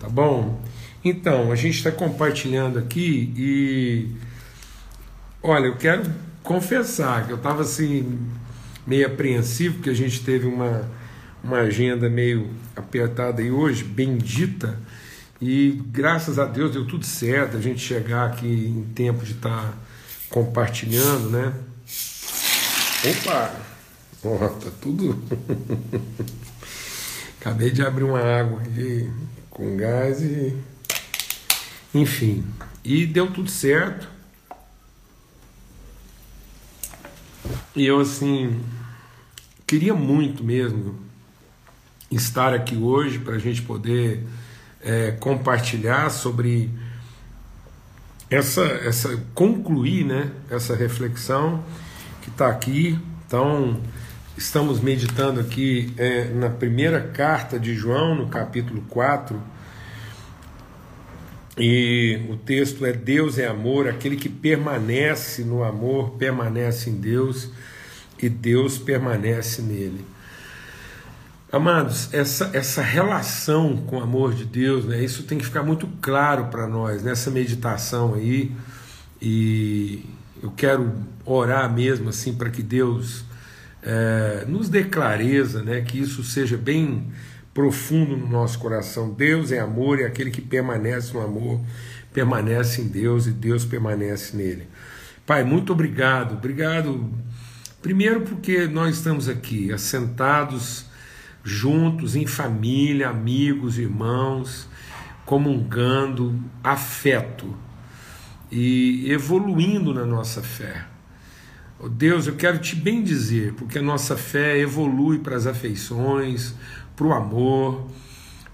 Tá bom? Então, a gente está compartilhando aqui e. Olha, eu quero confessar que eu estava assim, meio apreensivo, porque a gente teve uma, uma agenda meio apertada aí hoje, bendita, e graças a Deus deu tudo certo, a gente chegar aqui em tempo de estar tá compartilhando, né? Opa! Ó, tá tudo. Acabei de abrir uma água aqui com gás e. Enfim. E deu tudo certo. E eu, assim, queria muito mesmo estar aqui hoje para a gente poder é, compartilhar sobre essa, essa concluir né, essa reflexão que está aqui. Então, Estamos meditando aqui é, na primeira carta de João, no capítulo 4. E o texto é: Deus é amor, aquele que permanece no amor permanece em Deus e Deus permanece nele. Amados, essa, essa relação com o amor de Deus, né, isso tem que ficar muito claro para nós nessa meditação aí. E eu quero orar mesmo assim para que Deus é, nos dê clareza, né, que isso seja bem profundo no nosso coração. Deus é amor e aquele que permanece no amor permanece em Deus e Deus permanece nele. Pai, muito obrigado. Obrigado, primeiro, porque nós estamos aqui assentados juntos, em família, amigos, irmãos, comungando, afeto e evoluindo na nossa fé. Oh Deus, eu quero te bem dizer, porque a nossa fé evolui para as afeições, para o amor,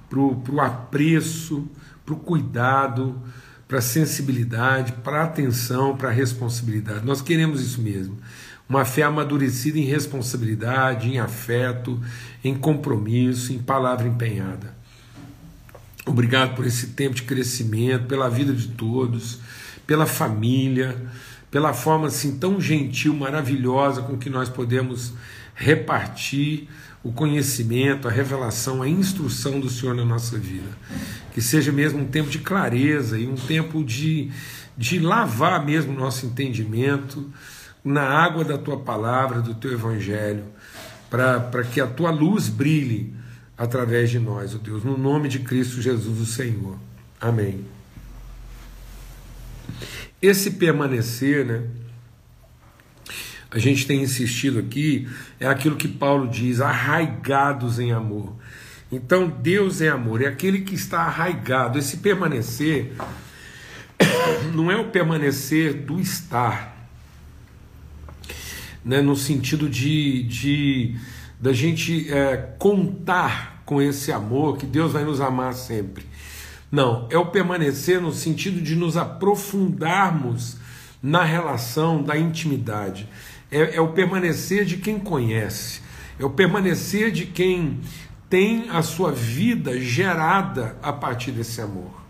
para o apreço, para o cuidado, para a sensibilidade, para a atenção, para a responsabilidade. Nós queremos isso mesmo. Uma fé amadurecida em responsabilidade, em afeto, em compromisso, em palavra empenhada. Obrigado por esse tempo de crescimento, pela vida de todos, pela família pela forma assim tão gentil, maravilhosa com que nós podemos repartir o conhecimento, a revelação, a instrução do Senhor na nossa vida. Que seja mesmo um tempo de clareza e um tempo de, de lavar mesmo o nosso entendimento na água da tua palavra, do teu evangelho, para que a tua luz brilhe através de nós, ó oh Deus, no nome de Cristo Jesus, o Senhor. Amém. Esse permanecer, né? A gente tem insistido aqui, é aquilo que Paulo diz, arraigados em amor. Então, Deus é amor, é aquele que está arraigado. Esse permanecer não é o permanecer do estar, né, no sentido de, de da gente é, contar com esse amor, que Deus vai nos amar sempre. Não, é o permanecer no sentido de nos aprofundarmos na relação da intimidade. É, é, o permanecer de quem conhece, é o permanecer de quem tem a sua vida gerada a partir desse amor.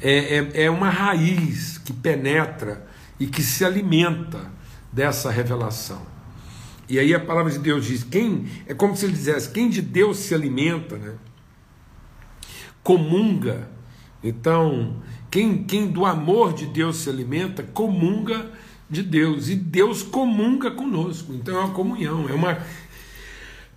É, é, é uma raiz que penetra e que se alimenta dessa revelação. E aí a palavra de Deus diz: quem é como se ele dissesse, quem de Deus se alimenta, né? Comunga. Então, quem, quem do amor de Deus se alimenta, comunga de Deus. E Deus comunga conosco. Então é uma comunhão, é uma,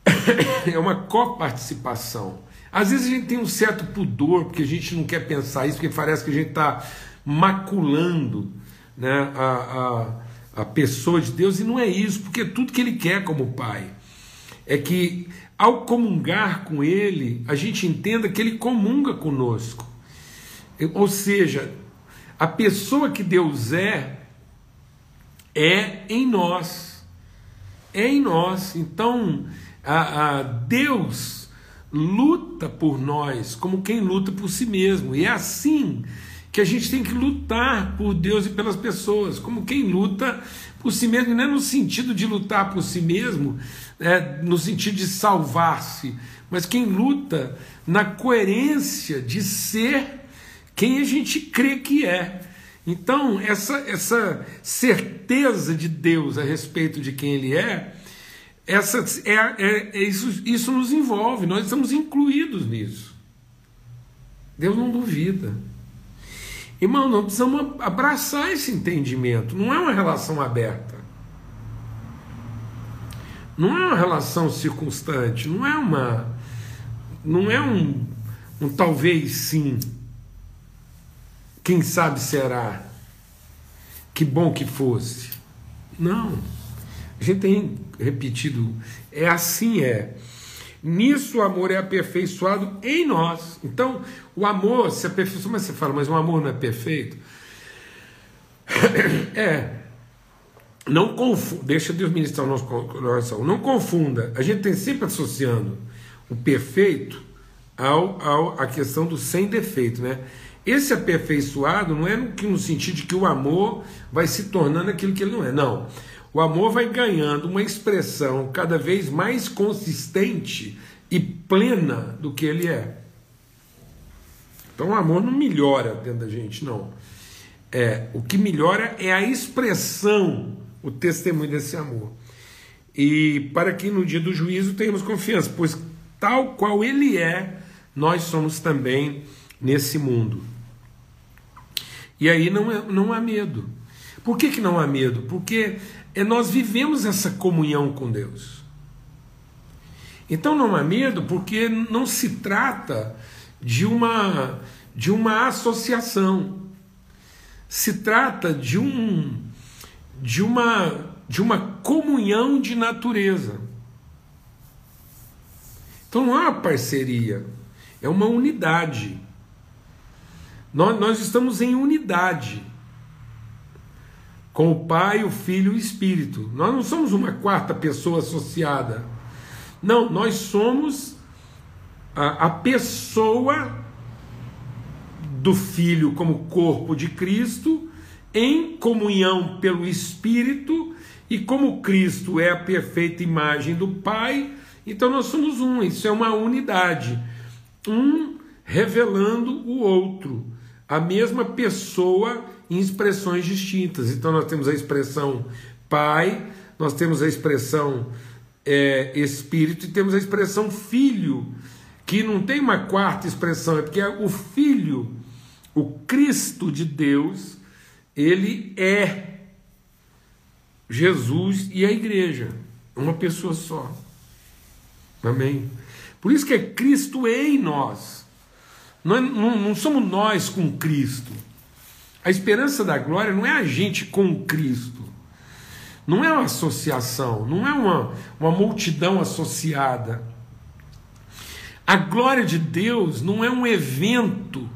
é uma coparticipação. Às vezes a gente tem um certo pudor, porque a gente não quer pensar isso, porque parece que a gente está maculando né, a, a, a pessoa de Deus, e não é isso, porque tudo que Ele quer como Pai é que ao comungar com Ele, a gente entenda que Ele comunga conosco. Ou seja, a pessoa que Deus é, é em nós. É em nós. Então, a, a Deus luta por nós como quem luta por si mesmo. E é assim que a gente tem que lutar por Deus e pelas pessoas, como quem luta por si mesmo, não é no sentido de lutar por si mesmo, é, no sentido de salvar-se, mas quem luta na coerência de ser quem a gente crê que é. Então, essa, essa certeza de Deus a respeito de quem Ele é, essa, é, é, é isso, isso nos envolve, nós estamos incluídos nisso. Deus não duvida. Irmão, nós precisamos abraçar esse entendimento. Não é uma relação aberta. Não é uma relação circunstante. Não é uma. Não é um, um talvez sim. Quem sabe será. Que bom que fosse. Não. A gente tem repetido. É assim é. Nisso o amor é aperfeiçoado em nós. Então, o amor se aperfeiçoa, mas você fala, mas o amor não é perfeito? É. Não confunda, deixa Deus ministrar o nosso coração. Não confunda. A gente tem sempre associando o perfeito ao, ao a questão do sem defeito, né? Esse aperfeiçoado não é no, no sentido de que o amor vai se tornando aquilo que ele não é. Não. O amor vai ganhando uma expressão cada vez mais consistente e plena do que ele é. Então o amor não melhora dentro da gente, não. É, o que melhora é a expressão, o testemunho desse amor. E para que no dia do juízo tenhamos confiança, pois tal qual ele é, nós somos também nesse mundo. E aí não, é, não há medo. Por que, que não há medo? Porque é nós vivemos essa comunhão com Deus. Então não há medo, porque não se trata de uma de uma associação. Se trata de um de uma de uma comunhão de natureza. Então não uma parceria, é uma unidade. Nós, nós estamos em unidade com o Pai, o Filho e o Espírito. Nós não somos uma quarta pessoa associada. Não, nós somos a, a pessoa do Filho como corpo de Cristo, em comunhão pelo Espírito, e como Cristo é a perfeita imagem do Pai, então nós somos um, isso é uma unidade. Um revelando o outro, a mesma pessoa em expressões distintas. Então nós temos a expressão Pai, nós temos a expressão é, Espírito e temos a expressão Filho, que não tem uma quarta expressão, é porque é o Filho, o Cristo de Deus, ele é Jesus e a igreja, uma pessoa só. Amém? Por isso que é Cristo em nós. Não, não, não somos nós com Cristo. A esperança da glória não é a gente com Cristo. Não é uma associação, não é uma, uma multidão associada. A glória de Deus não é um evento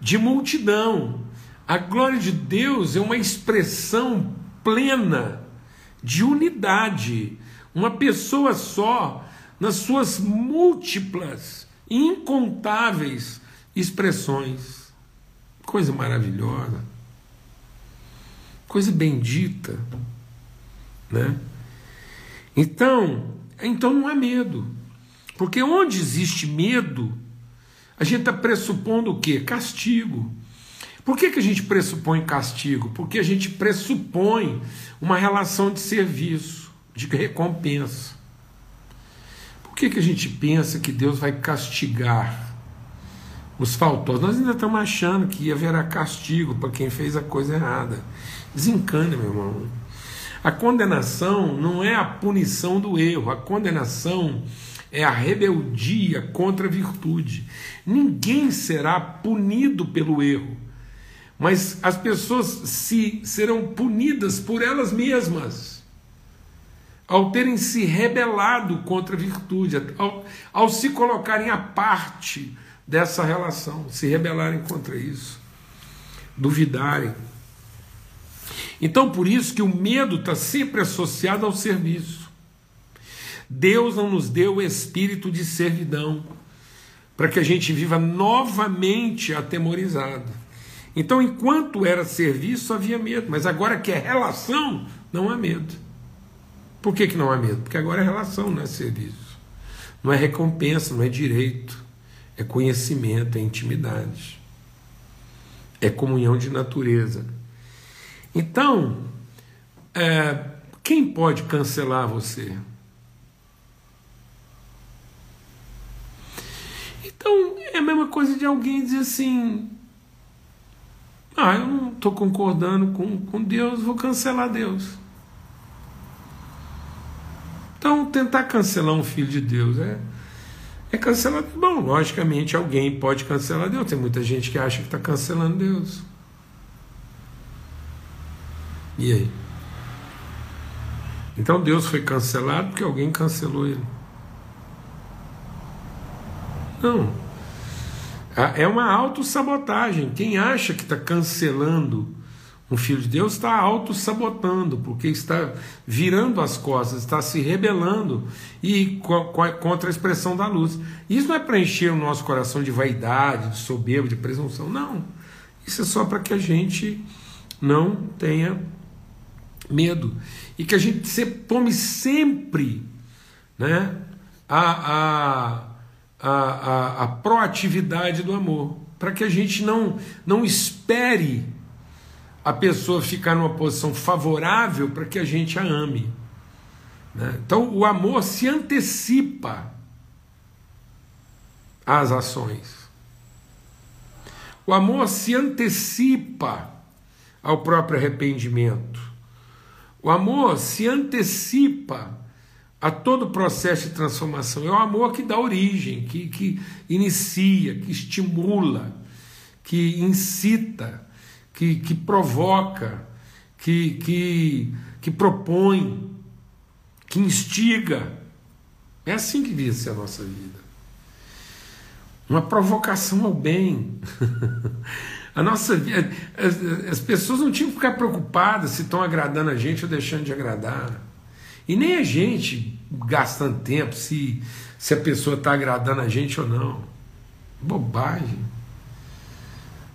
de multidão. A glória de Deus é uma expressão plena de unidade. Uma pessoa só, nas suas múltiplas, incontáveis expressões. Coisa maravilhosa. Coisa bendita, né? Então, então não há medo. Porque onde existe medo, a gente está pressupondo o quê? Castigo. Por que, que a gente pressupõe castigo? Porque a gente pressupõe uma relação de serviço, de recompensa. Por que, que a gente pensa que Deus vai castigar os faltosos. Nós ainda estamos achando que haverá castigo para quem fez a coisa errada. Desencana, meu irmão. A condenação não é a punição do erro, a condenação é a rebeldia contra a virtude. Ninguém será punido pelo erro, mas as pessoas se serão punidas por elas mesmas, ao terem se rebelado contra a virtude, ao, ao se colocarem à parte dessa relação, se rebelarem contra isso, duvidarem. Então, por isso que o medo está sempre associado ao serviço. Deus não nos deu o espírito de servidão para que a gente viva novamente atemorizado. Então, enquanto era serviço, havia medo, mas agora que é relação, não há medo. Por que, que não há medo? Porque agora é relação, não é serviço. Não é recompensa, não é direito é conhecimento, é intimidade, é comunhão de natureza. Então, é, quem pode cancelar você? Então é a mesma coisa de alguém dizer assim: ah, eu não estou concordando com, com Deus, vou cancelar Deus. Então, tentar cancelar um filho de Deus é, é cancelar. Bom, logicamente, alguém pode cancelar Deus. Tem muita gente que acha que está cancelando Deus. E aí? Então Deus foi cancelado porque alguém cancelou ele. Não. É uma autossabotagem. Quem acha que está cancelando um filho de Deus está auto-sabotando, porque está virando as costas, está se rebelando e contra a expressão da luz. Isso não é para encher o nosso coração de vaidade, de soberba, de presunção, não. Isso é só para que a gente não tenha medo e que a gente se, tome sempre né, a, a, a, a, a proatividade do amor, para que a gente não, não espere a pessoa ficar numa posição favorável para que a gente a ame. Né? Então o amor se antecipa às ações. O amor se antecipa ao próprio arrependimento. O amor se antecipa a todo o processo de transformação. É o amor que dá origem, que, que inicia, que estimula, que incita que, que provoca, que, que, que propõe, que instiga. É assim que devia ser a nossa vida. Uma provocação ao bem. a nossa vida. As, as pessoas não tinham que ficar preocupadas se estão agradando a gente ou deixando de agradar. E nem a gente gastando tempo se, se a pessoa está agradando a gente ou não. Bobagem.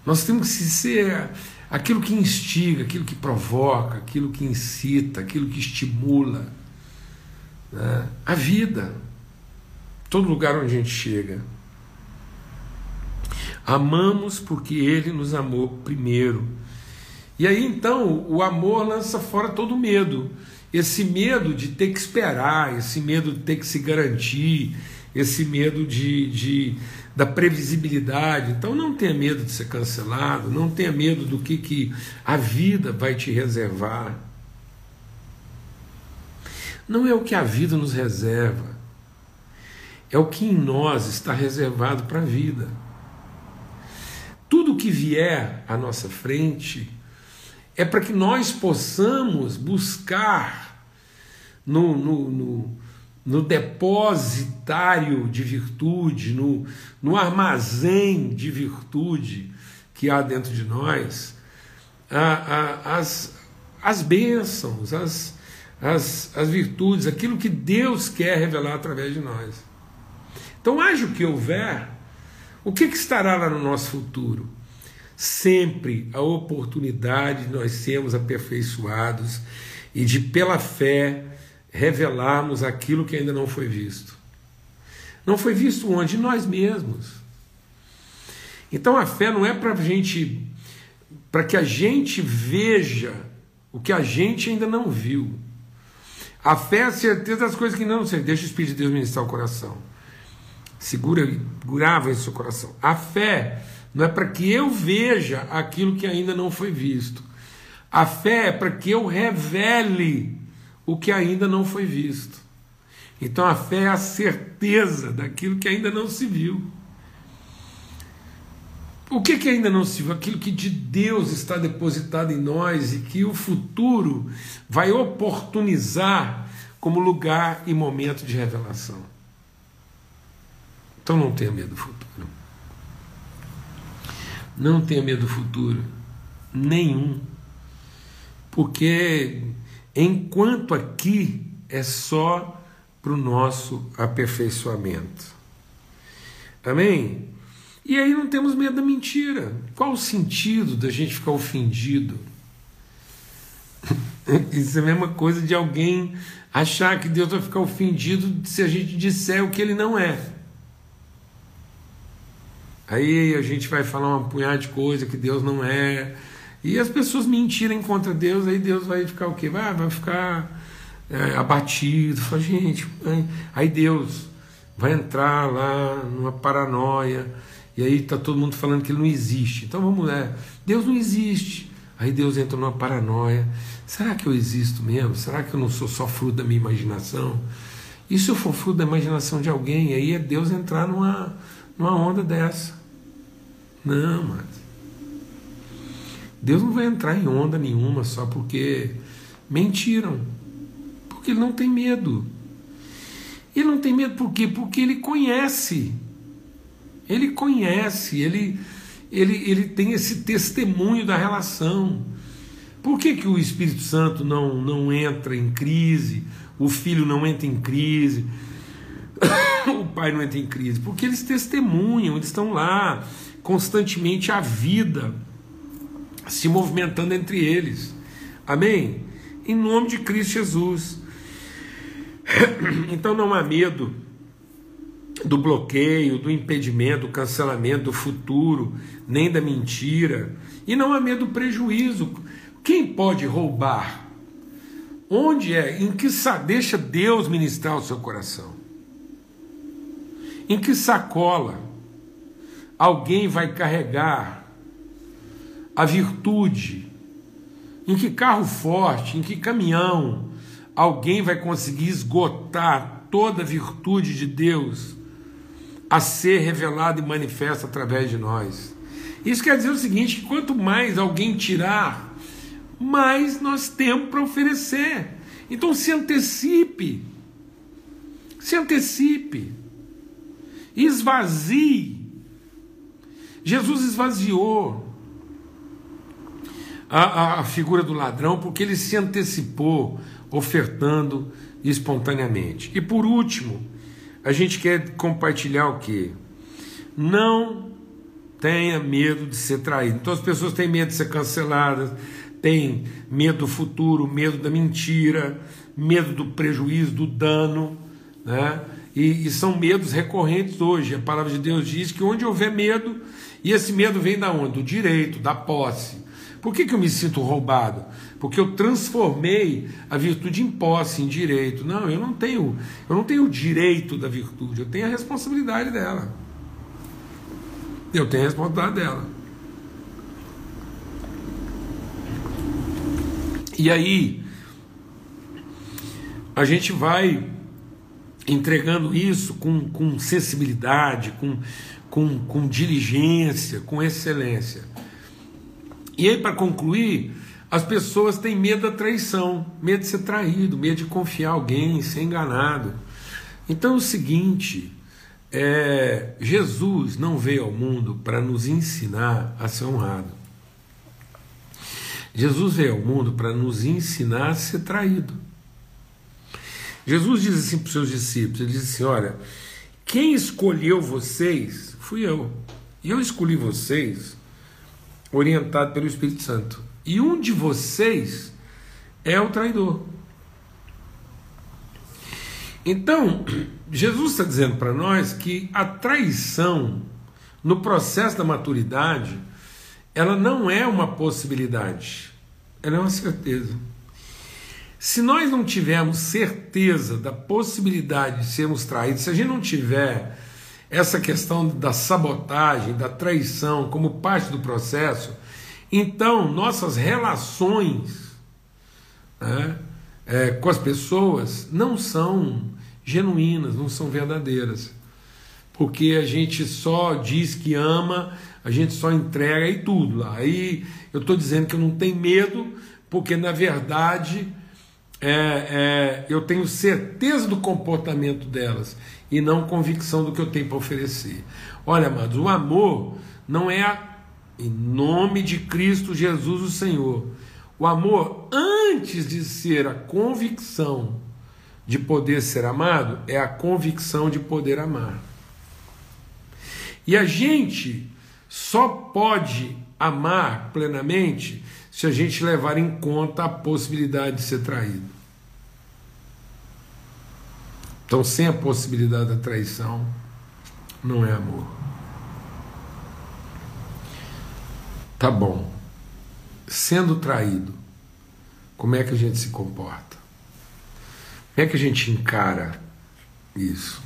Nós temos que ser aquilo que instiga, aquilo que provoca, aquilo que incita, aquilo que estimula. Né? A vida, todo lugar onde a gente chega. Amamos porque Ele nos amou primeiro. E aí então o amor lança fora todo medo. Esse medo de ter que esperar, esse medo de ter que se garantir, esse medo de, de da previsibilidade. Então não tenha medo de ser cancelado, não tenha medo do que, que a vida vai te reservar. Não é o que a vida nos reserva, é o que em nós está reservado para a vida. Tudo que vier à nossa frente é para que nós possamos buscar no, no, no no depositário de virtude, no, no armazém de virtude que há dentro de nós, a, a, as, as bênçãos, as, as, as virtudes, aquilo que Deus quer revelar através de nós. Então, haja o que houver, o que, que estará lá no nosso futuro? Sempre a oportunidade de nós sermos aperfeiçoados e de, pela fé, revelarmos aquilo que ainda não foi visto. Não foi visto onde? Nós mesmos. Então a fé não é para gente, para que a gente veja o que a gente ainda não viu. A fé é a certeza das coisas que não sei. Deixa o Espírito de Deus ministrar o coração. Segura, grava em seu coração. A fé não é para que eu veja aquilo que ainda não foi visto. A fé é para que eu revele o que ainda não foi visto. Então a fé é a certeza daquilo que ainda não se viu. O que, que ainda não se viu? Aquilo que de Deus está depositado em nós e que o futuro vai oportunizar como lugar e momento de revelação. Então não tenha medo do futuro. Não tenha medo do futuro. Nenhum. Porque enquanto aqui é só para o nosso aperfeiçoamento. Amém? E aí não temos medo da mentira. Qual o sentido da gente ficar ofendido? Isso é a mesma coisa de alguém achar que Deus vai ficar ofendido se a gente disser o que ele não é. Aí a gente vai falar uma punhada de coisa que Deus não é, e as pessoas mentirem contra Deus, aí Deus vai ficar o quê? Vai, vai ficar é, abatido. Fala, gente, aí Deus vai entrar lá numa paranoia, e aí está todo mundo falando que ele não existe. Então vamos lá, Deus não existe. Aí Deus entra numa paranoia. Será que eu existo mesmo? Será que eu não sou só fruto da minha imaginação? E se eu for fruto da imaginação de alguém, aí é Deus entrar numa, numa onda dessa. Não, mas. Deus não vai entrar em onda nenhuma só porque mentiram. Porque ele não tem medo. Ele não tem medo por quê? Porque ele conhece. Ele conhece, ele, ele, ele tem esse testemunho da relação. Por que, que o Espírito Santo não, não entra em crise? O filho não entra em crise? o pai não entra em crise? Porque eles testemunham, eles estão lá constantemente a vida se movimentando entre eles. Amém? Em nome de Cristo Jesus. Então não há medo do bloqueio, do impedimento, do cancelamento, do futuro, nem da mentira. E não há medo do prejuízo. Quem pode roubar? Onde é? Em que deixa Deus ministrar o seu coração? Em que sacola alguém vai carregar a virtude? Em que carro forte, em que caminhão alguém vai conseguir esgotar toda a virtude de Deus a ser revelada e manifesta através de nós? Isso quer dizer o seguinte: que quanto mais alguém tirar, mais nós temos para oferecer. Então se antecipe, se antecipe, esvazie. Jesus esvaziou a, a, figura do ladrão porque ele se antecipou, ofertando espontaneamente. E por último, a gente quer compartilhar o que? Não tenha medo de ser traído. Então as pessoas têm medo de ser canceladas, têm medo do futuro, medo da mentira, medo do prejuízo, do dano, né? E, e, são medos recorrentes hoje. A palavra de Deus diz que onde houver medo, e esse medo vem da onde? Do direito, da posse. Por que, que eu me sinto roubado? Porque eu transformei a virtude em posse, em direito. Não, eu não tenho, eu não tenho o direito da virtude, eu tenho a responsabilidade dela. Eu tenho a responsabilidade dela. E aí, a gente vai entregando isso com, com sensibilidade, com, com, com diligência, com excelência. E aí, para concluir, as pessoas têm medo da traição, medo de ser traído, medo de confiar alguém, ser enganado. Então é o seguinte: é, Jesus não veio ao mundo para nos ensinar a ser honrado. Jesus veio ao mundo para nos ensinar a ser traído. Jesus diz assim para os seus discípulos: Ele diz assim: Olha, quem escolheu vocês fui eu. E eu escolhi vocês orientado pelo Espírito Santo. E um de vocês é o traidor. Então, Jesus está dizendo para nós que a traição, no processo da maturidade, ela não é uma possibilidade, ela é uma certeza. Se nós não tivermos certeza da possibilidade de sermos traídos, se a gente não tiver essa questão da sabotagem, da traição como parte do processo, então nossas relações né, é, com as pessoas não são genuínas, não são verdadeiras. Porque a gente só diz que ama, a gente só entrega e tudo. Aí eu estou dizendo que eu não tenho medo, porque na verdade é, é, eu tenho certeza do comportamento delas e não convicção do que eu tenho para oferecer. Olha, amados, o amor não é a, em nome de Cristo Jesus, o Senhor. O amor, antes de ser a convicção de poder ser amado, é a convicção de poder amar. E a gente só pode amar plenamente se a gente levar em conta a possibilidade de ser traído. Então, sem a possibilidade da traição, não é amor. Tá bom. Sendo traído, como é que a gente se comporta? Como é que a gente encara isso?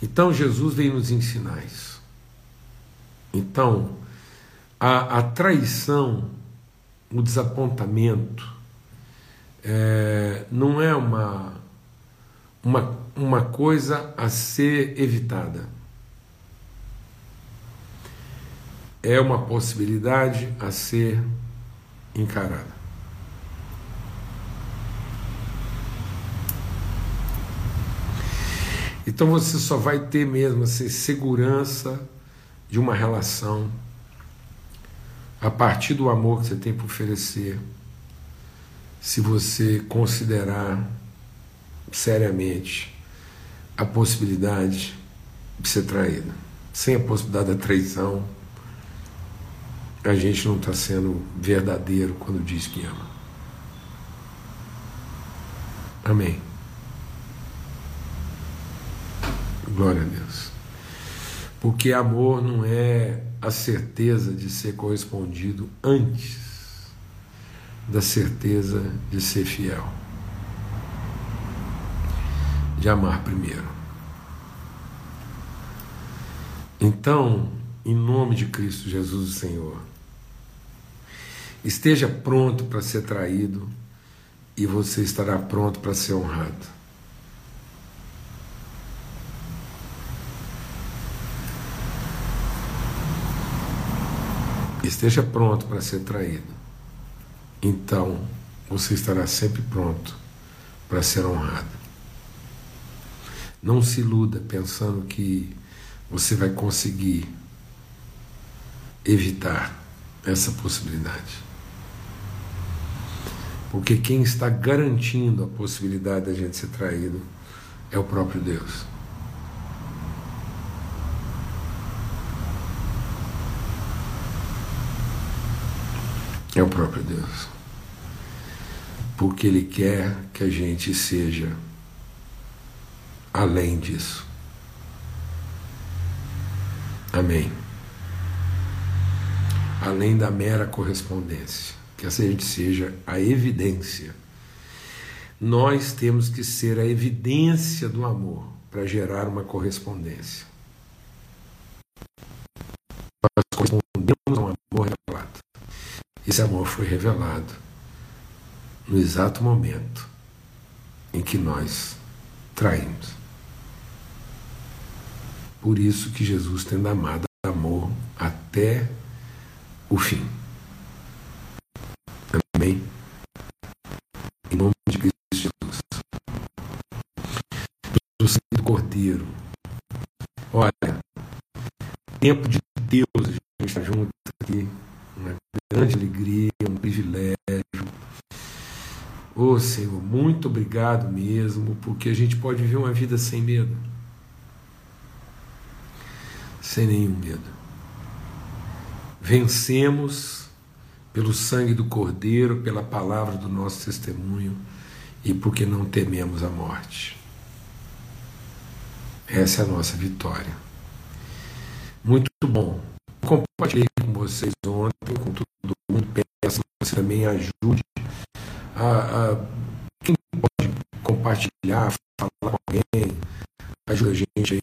Então Jesus veio nos ensinar isso. Então, a, a traição, o desapontamento, é, não é uma, uma, uma coisa a ser evitada. É uma possibilidade a ser encarada. Então você só vai ter mesmo assim, segurança de uma relação a partir do amor que você tem para oferecer, se você considerar seriamente a possibilidade de ser traído. Sem a possibilidade da traição, a gente não está sendo verdadeiro quando diz que ama. Amém. Glória a Deus. Porque amor não é a certeza de ser correspondido antes da certeza de ser fiel. De amar primeiro. Então, em nome de Cristo Jesus, o Senhor, esteja pronto para ser traído e você estará pronto para ser honrado. Esteja pronto para ser traído. Então você estará sempre pronto para ser honrado. Não se iluda pensando que você vai conseguir evitar essa possibilidade. Porque quem está garantindo a possibilidade da gente ser traído é o próprio Deus. É o próprio Deus. Porque Ele quer que a gente seja além disso. Amém. Além da mera correspondência, que a gente seja a evidência. Nós temos que ser a evidência do amor para gerar uma correspondência. Nós correspondemos ao amor revelado. Esse amor foi revelado no exato momento em que nós traímos. Por isso que Jesus tendo amado amor até o fim. Amém? Em nome de Cristo Jesus. Do sangue do Cordeiro. Olha, tempo de Deus, a gente está junto aqui grande alegria, um privilégio. Ô oh, Senhor, muito obrigado mesmo, porque a gente pode viver uma vida sem medo. Sem nenhum medo. Vencemos pelo sangue do Cordeiro, pela palavra do nosso testemunho e porque não tememos a morte. Essa é a nossa vitória. Muito bom. Compartilhei com vocês ontem, com todo mundo, peço que você também ajude a, a, quem pode compartilhar, falar com alguém, ajuda a gente aí